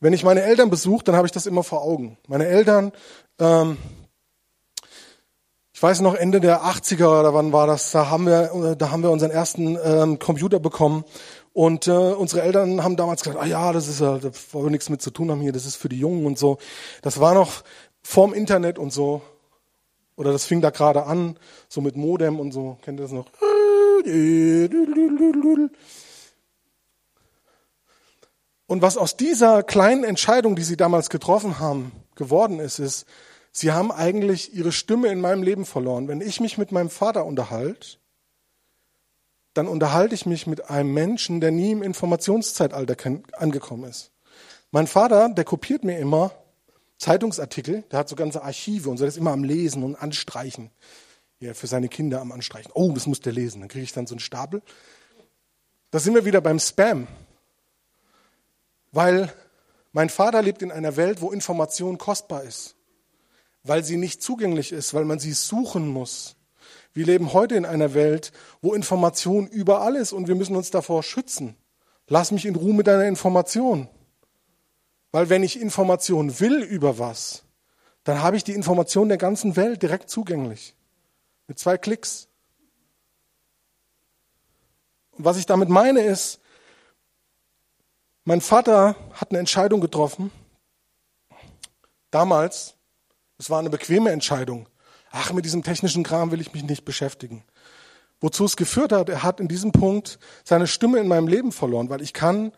Wenn ich meine Eltern besuche, dann habe ich das immer vor Augen. Meine Eltern, ähm, ich weiß noch Ende der 80er oder wann war das, da haben wir, da haben wir unseren ersten ähm, Computer bekommen und äh, unsere Eltern haben damals gesagt, ah ja, das ist ja, da wollen wir nichts mit zu tun haben hier, das ist für die Jungen und so. Das war noch vorm Internet und so. Oder das fing da gerade an, so mit Modem und so. Kennt ihr das noch? Und was aus dieser kleinen Entscheidung, die sie damals getroffen haben, geworden ist, ist, sie haben eigentlich ihre Stimme in meinem Leben verloren. Wenn ich mich mit meinem Vater unterhalte, dann unterhalte ich mich mit einem Menschen, der nie im Informationszeitalter angekommen ist. Mein Vater, der kopiert mir immer Zeitungsartikel, der hat so ganze Archive und so, der ist immer am Lesen und Anstreichen. Ja, für seine Kinder am Anstreichen. Oh, das muss der lesen. Dann kriege ich dann so einen Stapel. Da sind wir wieder beim Spam. Weil mein Vater lebt in einer Welt, wo Information kostbar ist. Weil sie nicht zugänglich ist, weil man sie suchen muss. Wir leben heute in einer Welt, wo Information überall ist und wir müssen uns davor schützen. Lass mich in Ruhe mit deiner Information. Weil wenn ich Information will über was, dann habe ich die Information der ganzen Welt direkt zugänglich. Mit zwei Klicks. Und was ich damit meine ist, mein Vater hat eine Entscheidung getroffen. Damals, es war eine bequeme Entscheidung. Ach, mit diesem technischen Kram will ich mich nicht beschäftigen. Wozu es geführt hat, er hat in diesem Punkt seine Stimme in meinem Leben verloren, weil ich kann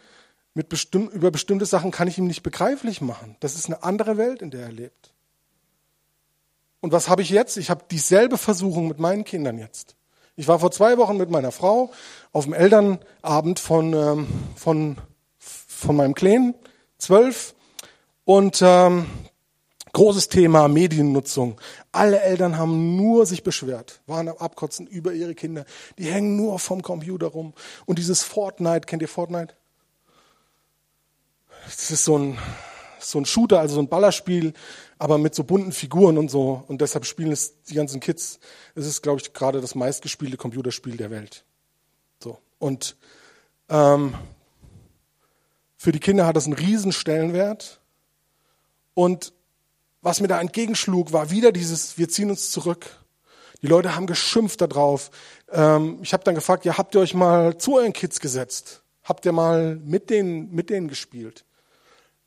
mit bestimm über bestimmte Sachen kann ich ihm nicht begreiflich machen. Das ist eine andere Welt, in der er lebt. Und was habe ich jetzt? Ich habe dieselbe Versuchung mit meinen Kindern jetzt. Ich war vor zwei Wochen mit meiner Frau auf dem Elternabend von, ähm, von, von meinem Kleinen, zwölf. Und ähm, großes Thema Mediennutzung. Alle Eltern haben nur sich beschwert, waren am Abkotzen über ihre Kinder. Die hängen nur vom Computer rum. Und dieses Fortnite, kennt ihr Fortnite? Das ist so ein, so ein Shooter, also so ein Ballerspiel, aber mit so bunten Figuren und so. Und deshalb spielen es die ganzen Kids. Es ist, glaube ich, gerade das meistgespielte Computerspiel der Welt. So. Und ähm, für die Kinder hat das einen riesen Stellenwert. Und was mir da entgegenschlug, war wieder dieses, wir ziehen uns zurück. Die Leute haben geschimpft darauf. Ähm, ich habe dann gefragt, ja, habt ihr euch mal zu euren Kids gesetzt? Habt ihr mal mit denen, mit denen gespielt?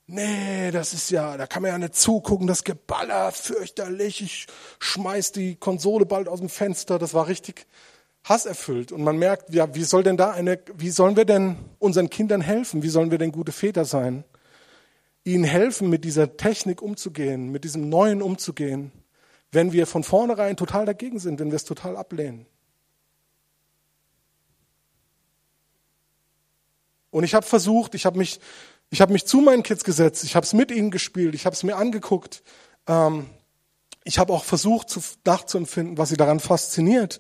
Nee, das ist ja, da kann man ja nicht zugucken, das Geballer, fürchterlich. Ich schmeiß die Konsole bald aus dem Fenster. Das war richtig hasserfüllt. Und man merkt, ja, wie soll denn da eine, wie sollen wir denn unseren Kindern helfen? Wie sollen wir denn gute Väter sein? Ihnen helfen, mit dieser Technik umzugehen, mit diesem Neuen umzugehen, wenn wir von vornherein total dagegen sind, wenn wir es total ablehnen. Und ich habe versucht, ich habe mich ich habe mich zu meinen Kids gesetzt, ich habe es mit ihnen gespielt, ich habe es mir angeguckt. Ähm, ich habe auch versucht zu, nachzuempfinden, was sie daran fasziniert.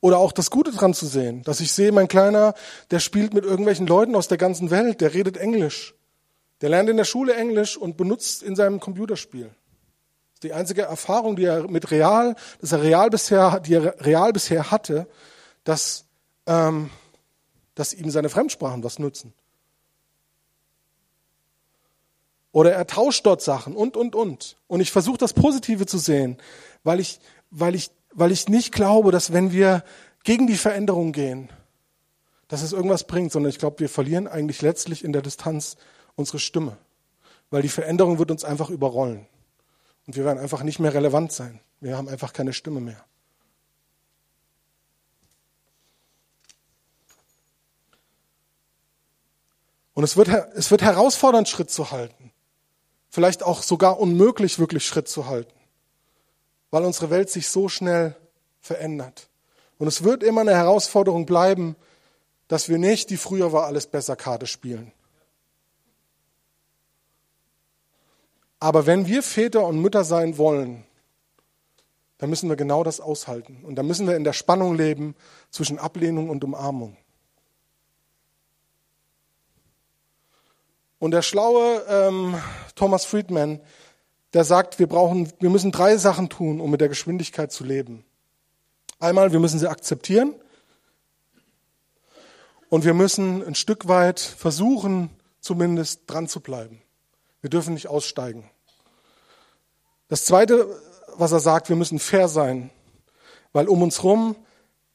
Oder auch das Gute dran zu sehen. Dass ich sehe, mein Kleiner, der spielt mit irgendwelchen Leuten aus der ganzen Welt, der redet Englisch. Der lernt in der Schule Englisch und benutzt in seinem Computerspiel. Das ist die einzige Erfahrung, die er mit real, dass er real bisher, die er real bisher hatte, dass, ähm, dass ihm seine Fremdsprachen was nutzen. Oder er tauscht dort Sachen und, und, und. Und ich versuche das Positive zu sehen, weil ich, weil, ich, weil ich nicht glaube, dass wenn wir gegen die Veränderung gehen, dass es irgendwas bringt, sondern ich glaube, wir verlieren eigentlich letztlich in der Distanz unsere Stimme. Weil die Veränderung wird uns einfach überrollen. Und wir werden einfach nicht mehr relevant sein. Wir haben einfach keine Stimme mehr. Und es wird, es wird herausfordernd, Schritt zu halten vielleicht auch sogar unmöglich, wirklich Schritt zu halten, weil unsere Welt sich so schnell verändert. Und es wird immer eine Herausforderung bleiben, dass wir nicht die früher war alles besser Karte spielen. Aber wenn wir Väter und Mütter sein wollen, dann müssen wir genau das aushalten. Und dann müssen wir in der Spannung leben zwischen Ablehnung und Umarmung. Und der schlaue ähm, Thomas Friedman, der sagt, wir brauchen, wir müssen drei Sachen tun, um mit der Geschwindigkeit zu leben. Einmal, wir müssen sie akzeptieren. Und wir müssen ein Stück weit versuchen, zumindest dran zu bleiben. Wir dürfen nicht aussteigen. Das zweite, was er sagt, wir müssen fair sein, weil um uns herum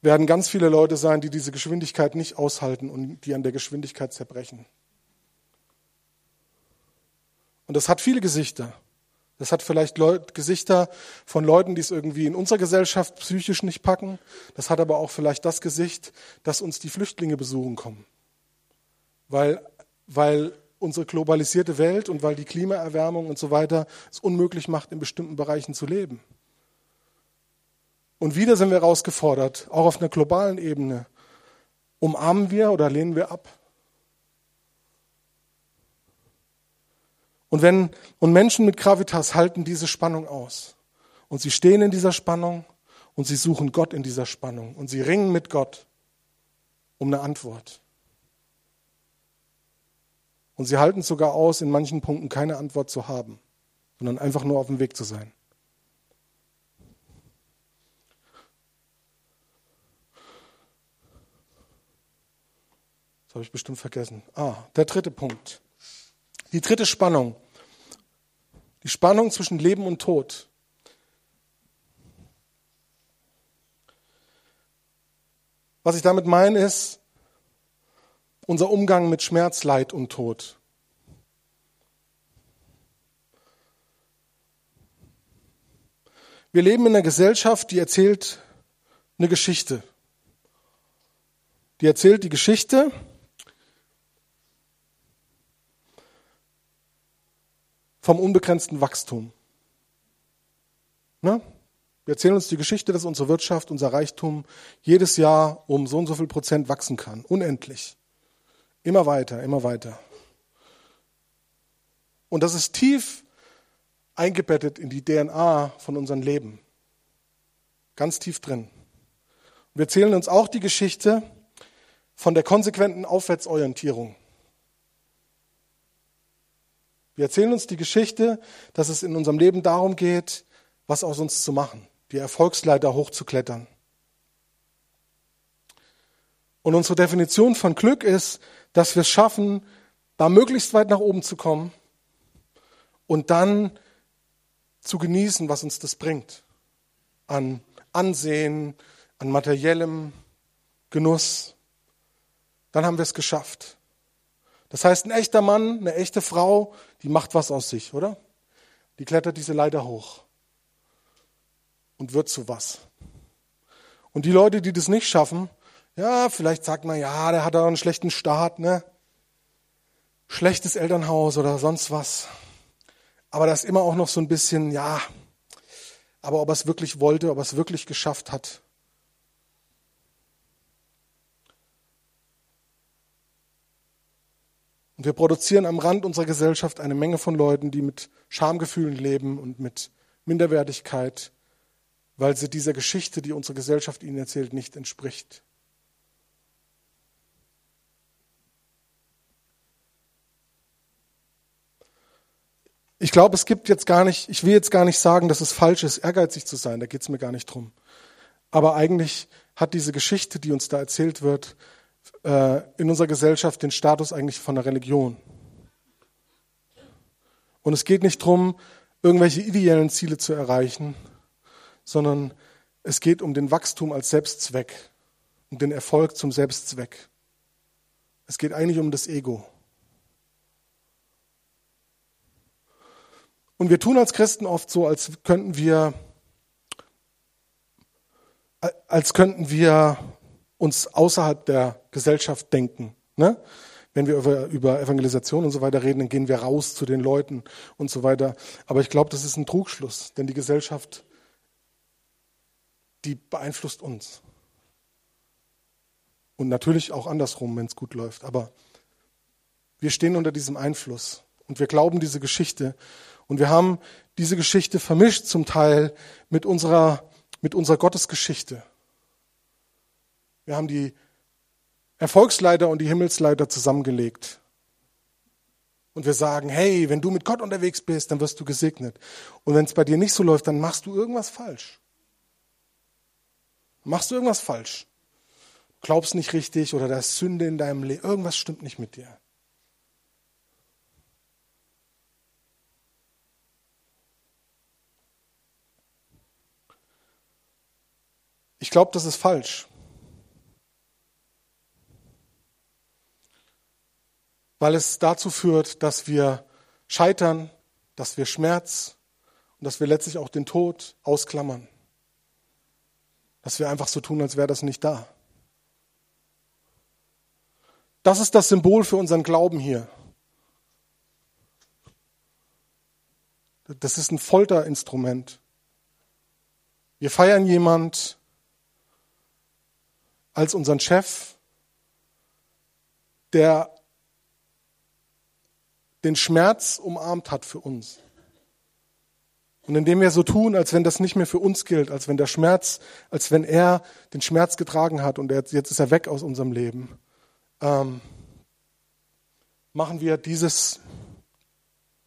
werden ganz viele Leute sein, die diese Geschwindigkeit nicht aushalten und die an der Geschwindigkeit zerbrechen. Und das hat viele Gesichter. Das hat vielleicht Leut Gesichter von Leuten, die es irgendwie in unserer Gesellschaft psychisch nicht packen. Das hat aber auch vielleicht das Gesicht, dass uns die Flüchtlinge besuchen kommen. Weil, weil unsere globalisierte Welt und weil die Klimaerwärmung und so weiter es unmöglich macht, in bestimmten Bereichen zu leben. Und wieder sind wir herausgefordert, auch auf einer globalen Ebene. Umarmen wir oder lehnen wir ab? Und wenn, und Menschen mit Gravitas halten diese Spannung aus. Und sie stehen in dieser Spannung und sie suchen Gott in dieser Spannung und sie ringen mit Gott um eine Antwort. Und sie halten sogar aus, in manchen Punkten keine Antwort zu haben, sondern einfach nur auf dem Weg zu sein. Das habe ich bestimmt vergessen. Ah, der dritte Punkt. Die dritte Spannung. Die Spannung zwischen Leben und Tod. Was ich damit meine ist, unser Umgang mit Schmerz, Leid und Tod. Wir leben in einer Gesellschaft, die erzählt eine Geschichte. Die erzählt die Geschichte vom unbegrenzten Wachstum. Ne? Wir erzählen uns die Geschichte, dass unsere Wirtschaft, unser Reichtum jedes Jahr um so und so viel Prozent wachsen kann. Unendlich. Immer weiter, immer weiter. Und das ist tief eingebettet in die DNA von unserem Leben. Ganz tief drin. wir erzählen uns auch die Geschichte von der konsequenten Aufwärtsorientierung. Wir erzählen uns die Geschichte, dass es in unserem Leben darum geht, was aus uns zu machen, die Erfolgsleiter hochzuklettern. Und unsere Definition von Glück ist, dass wir es schaffen, da möglichst weit nach oben zu kommen und dann zu genießen, was uns das bringt. An Ansehen, an materiellem Genuss. Dann haben wir es geschafft. Das heißt, ein echter Mann, eine echte Frau, die macht was aus sich, oder? Die klettert diese Leiter hoch und wird zu was. Und die Leute, die das nicht schaffen, ja, vielleicht sagt man, ja, der hat da einen schlechten Start, ne? Schlechtes Elternhaus oder sonst was. Aber da ist immer auch noch so ein bisschen, ja, aber ob er es wirklich wollte, ob er es wirklich geschafft hat. Und wir produzieren am Rand unserer Gesellschaft eine Menge von Leuten, die mit Schamgefühlen leben und mit Minderwertigkeit, weil sie dieser Geschichte, die unsere Gesellschaft ihnen erzählt, nicht entspricht. Ich glaube, es gibt jetzt gar nicht, ich will jetzt gar nicht sagen, dass es falsch ist, ehrgeizig zu sein, da geht es mir gar nicht drum. Aber eigentlich hat diese Geschichte, die uns da erzählt wird, äh, in unserer Gesellschaft den Status eigentlich von der Religion. Und es geht nicht darum, irgendwelche ideellen Ziele zu erreichen, sondern es geht um den Wachstum als Selbstzweck, um den Erfolg zum Selbstzweck. Es geht eigentlich um das Ego. Und wir tun als Christen oft so, als könnten wir, als könnten wir uns außerhalb der Gesellschaft denken. Ne? Wenn wir über, über Evangelisation und so weiter reden, dann gehen wir raus zu den Leuten und so weiter. Aber ich glaube, das ist ein Trugschluss, denn die Gesellschaft, die beeinflusst uns. Und natürlich auch andersrum, wenn es gut läuft. Aber wir stehen unter diesem Einfluss und wir glauben diese Geschichte. Und wir haben diese Geschichte vermischt zum Teil mit unserer, mit unserer Gottesgeschichte. Wir haben die Erfolgsleiter und die Himmelsleiter zusammengelegt. Und wir sagen, hey, wenn du mit Gott unterwegs bist, dann wirst du gesegnet. Und wenn es bei dir nicht so läuft, dann machst du irgendwas falsch. Machst du irgendwas falsch. Glaubst nicht richtig oder da ist Sünde in deinem Leben. Irgendwas stimmt nicht mit dir. Ich glaube, das ist falsch. weil es dazu führt, dass wir scheitern, dass wir Schmerz und dass wir letztlich auch den Tod ausklammern. Dass wir einfach so tun, als wäre das nicht da. Das ist das Symbol für unseren Glauben hier. Das ist ein Folterinstrument. Wir feiern jemand als unseren Chef, der den Schmerz umarmt hat für uns. Und indem wir so tun, als wenn das nicht mehr für uns gilt, als wenn der Schmerz, als wenn er den Schmerz getragen hat und jetzt ist er weg aus unserem Leben, ähm, machen wir dieses,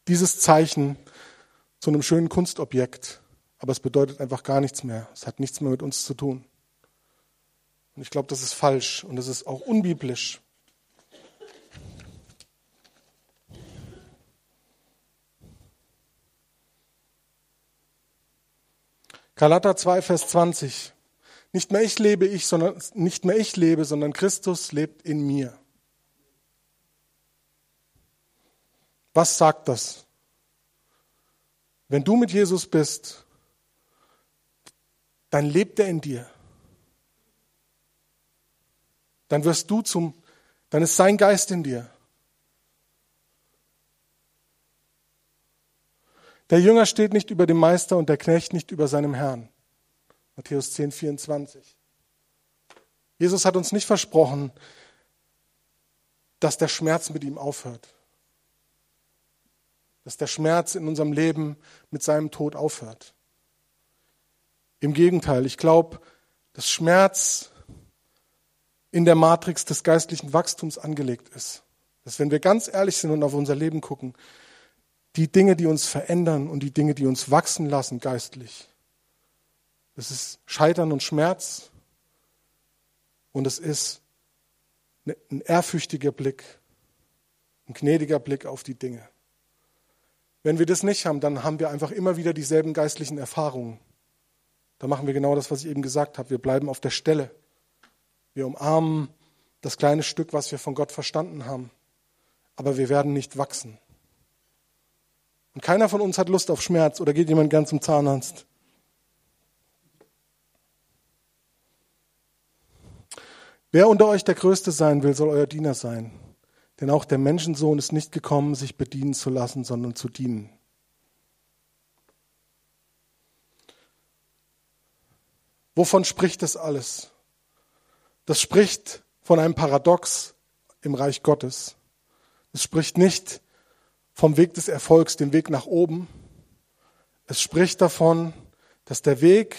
dieses Zeichen zu einem schönen Kunstobjekt. Aber es bedeutet einfach gar nichts mehr. Es hat nichts mehr mit uns zu tun. Und ich glaube, das ist falsch und das ist auch unbiblisch. Galater 2, Vers 20. Nicht mehr ich lebe ich, sondern nicht mehr ich lebe, sondern Christus lebt in mir. Was sagt das? Wenn du mit Jesus bist, dann lebt er in dir. Dann wirst du zum, dann ist sein Geist in dir. Der Jünger steht nicht über dem Meister und der Knecht nicht über seinem Herrn. Matthäus 10, 24. Jesus hat uns nicht versprochen, dass der Schmerz mit ihm aufhört. Dass der Schmerz in unserem Leben mit seinem Tod aufhört. Im Gegenteil, ich glaube, dass Schmerz in der Matrix des geistlichen Wachstums angelegt ist. Dass wenn wir ganz ehrlich sind und auf unser Leben gucken, die Dinge, die uns verändern und die Dinge, die uns wachsen lassen geistlich. Das ist Scheitern und Schmerz und es ist ne, ein ehrfürchtiger Blick, ein gnädiger Blick auf die Dinge. Wenn wir das nicht haben, dann haben wir einfach immer wieder dieselben geistlichen Erfahrungen. Da machen wir genau das, was ich eben gesagt habe. Wir bleiben auf der Stelle. Wir umarmen das kleine Stück, was wir von Gott verstanden haben. Aber wir werden nicht wachsen. Und keiner von uns hat Lust auf Schmerz oder geht jemand gern zum Zahnarzt. Wer unter euch der Größte sein will, soll euer Diener sein. Denn auch der Menschensohn ist nicht gekommen, sich bedienen zu lassen, sondern zu dienen. Wovon spricht das alles? Das spricht von einem Paradox im Reich Gottes. Es spricht nicht vom Weg des Erfolgs, dem Weg nach oben. Es spricht davon, dass der Weg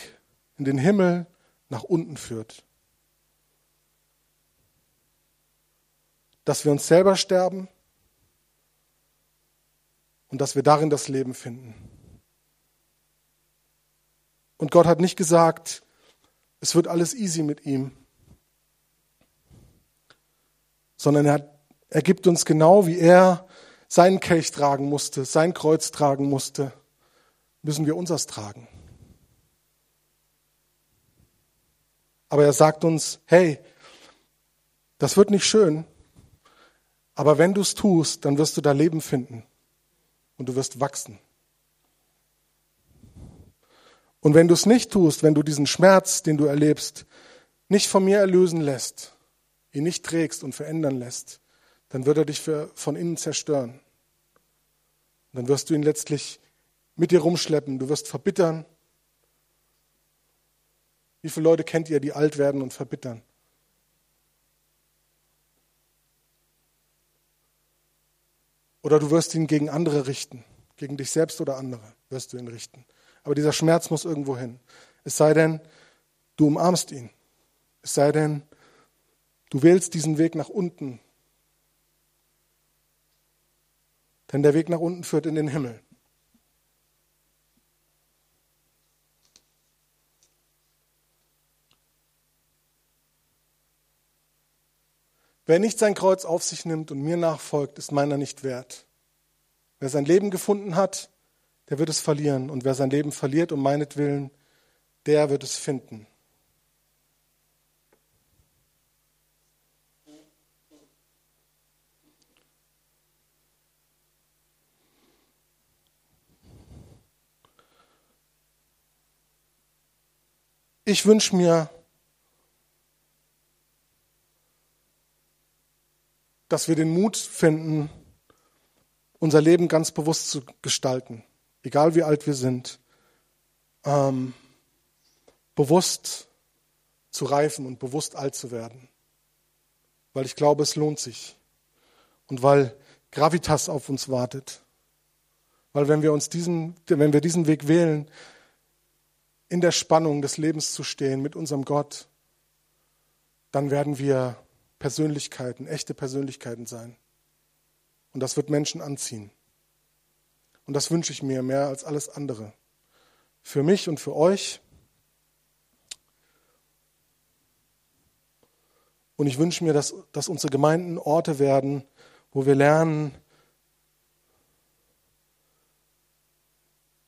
in den Himmel nach unten führt. Dass wir uns selber sterben und dass wir darin das Leben finden. Und Gott hat nicht gesagt, es wird alles easy mit ihm, sondern er, er gibt uns genau, wie er seinen Kelch tragen musste, sein Kreuz tragen musste, müssen wir unseres tragen. Aber er sagt uns, hey, das wird nicht schön, aber wenn du es tust, dann wirst du da Leben finden und du wirst wachsen. Und wenn du es nicht tust, wenn du diesen Schmerz, den du erlebst, nicht von mir erlösen lässt, ihn nicht trägst und verändern lässt, dann wird er dich für, von innen zerstören. Und dann wirst du ihn letztlich mit dir rumschleppen. Du wirst verbittern. Wie viele Leute kennt ihr, die alt werden und verbittern? Oder du wirst ihn gegen andere richten. Gegen dich selbst oder andere wirst du ihn richten. Aber dieser Schmerz muss irgendwo hin. Es sei denn, du umarmst ihn. Es sei denn, du wählst diesen Weg nach unten Denn der Weg nach unten führt in den Himmel. Wer nicht sein Kreuz auf sich nimmt und mir nachfolgt, ist meiner nicht wert. Wer sein Leben gefunden hat, der wird es verlieren. Und wer sein Leben verliert um meinetwillen, der wird es finden. Ich wünsche mir, dass wir den Mut finden, unser Leben ganz bewusst zu gestalten. egal wie alt wir sind, ähm, bewusst zu reifen und bewusst alt zu werden. Weil ich glaube, es lohnt sich. Und weil Gravitas auf uns wartet. Weil wenn wir uns diesen, wenn wir diesen Weg wählen, in der Spannung des Lebens zu stehen mit unserem Gott, dann werden wir Persönlichkeiten, echte Persönlichkeiten sein. Und das wird Menschen anziehen. Und das wünsche ich mir mehr als alles andere. Für mich und für euch. Und ich wünsche mir, dass, dass unsere Gemeinden Orte werden, wo wir lernen,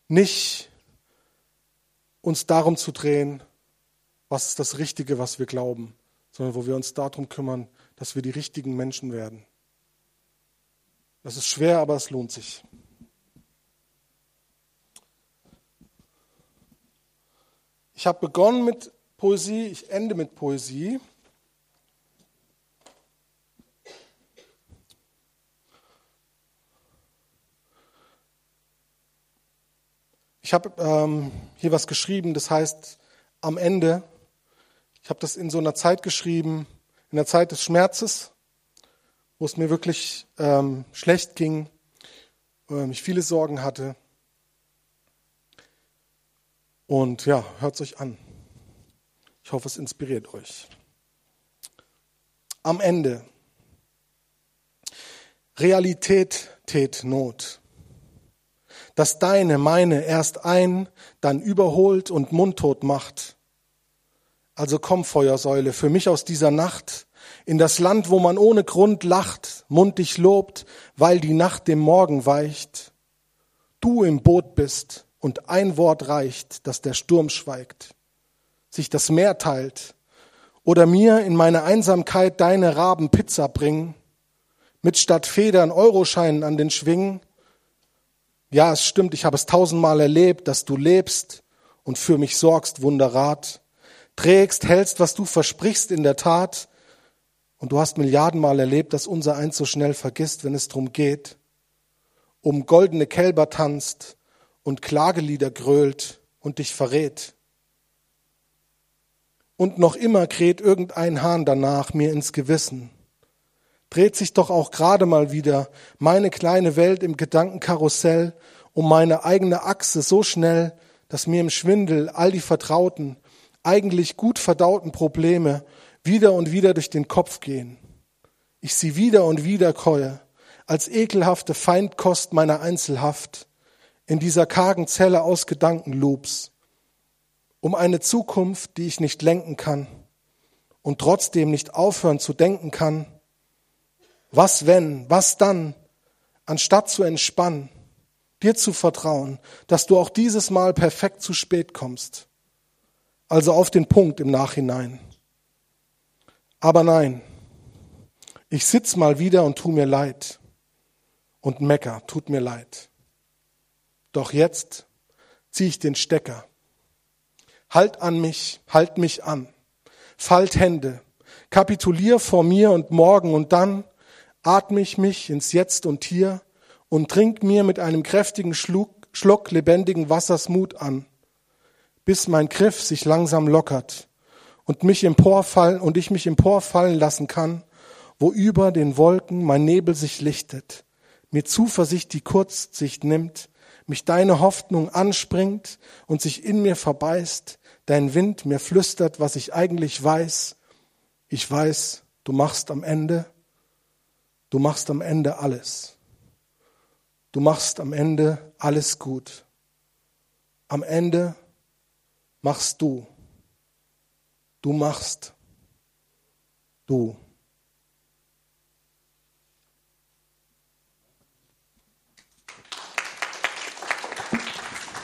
nicht uns darum zu drehen, was ist das Richtige, was wir glauben, sondern wo wir uns darum kümmern, dass wir die richtigen Menschen werden. Das ist schwer, aber es lohnt sich. Ich habe begonnen mit Poesie, ich ende mit Poesie. Ich habe ähm, hier was geschrieben, das heißt am Ende. Ich habe das in so einer Zeit geschrieben, in der Zeit des Schmerzes wo es mir wirklich ähm, schlecht ging, ähm, ich viele Sorgen hatte. Und ja, hört es euch an. Ich hoffe, es inspiriert euch. Am Ende. Realität tät Not. Dass deine, meine erst ein, dann überholt und mundtot macht. Also komm, Feuersäule, für mich aus dieser Nacht, in das Land, wo man ohne Grund lacht, mundig lobt, weil die Nacht dem Morgen weicht. Du im Boot bist und ein Wort reicht, dass der Sturm schweigt, sich das Meer teilt, oder mir in meine Einsamkeit deine Raben Pizza bringen, mit statt Federn Euroscheinen an den Schwingen. Ja, es stimmt, ich habe es tausendmal erlebt, dass du lebst und für mich sorgst, Wunderrat, trägst, hältst, was du versprichst in der Tat, und du hast Milliardenmal erlebt, dass unser eins so schnell vergisst, wenn es drum geht, um goldene Kälber tanzt und Klagelieder grölt und dich verrät. Und noch immer kräht irgendein Hahn danach mir ins Gewissen. Dreht sich doch auch gerade mal wieder meine kleine Welt im Gedankenkarussell um meine eigene Achse so schnell, dass mir im Schwindel all die vertrauten, eigentlich gut verdauten Probleme wieder und wieder durch den Kopf gehen. Ich sie wieder und wieder keue, als ekelhafte Feindkost meiner Einzelhaft, in dieser kargen Zelle aus Gedankenloops, um eine Zukunft, die ich nicht lenken kann und trotzdem nicht aufhören zu denken kann. Was wenn, was dann, anstatt zu entspannen, dir zu vertrauen, dass du auch dieses Mal perfekt zu spät kommst. Also auf den Punkt im Nachhinein. Aber nein, ich sitz mal wieder und tu mir leid und mecker, tut mir leid. Doch jetzt zieh ich den Stecker. Halt an mich, halt mich an. Falt Hände, kapitulier vor mir und morgen und dann atme ich mich ins Jetzt und Hier und trink mir mit einem kräftigen Schluck, Schluck lebendigen Wassers Mut an, bis mein Griff sich langsam lockert und mich emporfallen und ich mich emporfallen lassen kann, wo über den Wolken mein Nebel sich lichtet, mir Zuversicht die Kurzsicht nimmt, mich deine Hoffnung anspringt und sich in mir verbeißt, dein Wind mir flüstert, was ich eigentlich weiß. Ich weiß, du machst am Ende, du machst am Ende alles. Du machst am Ende alles gut. Am Ende machst du Du machst. Du.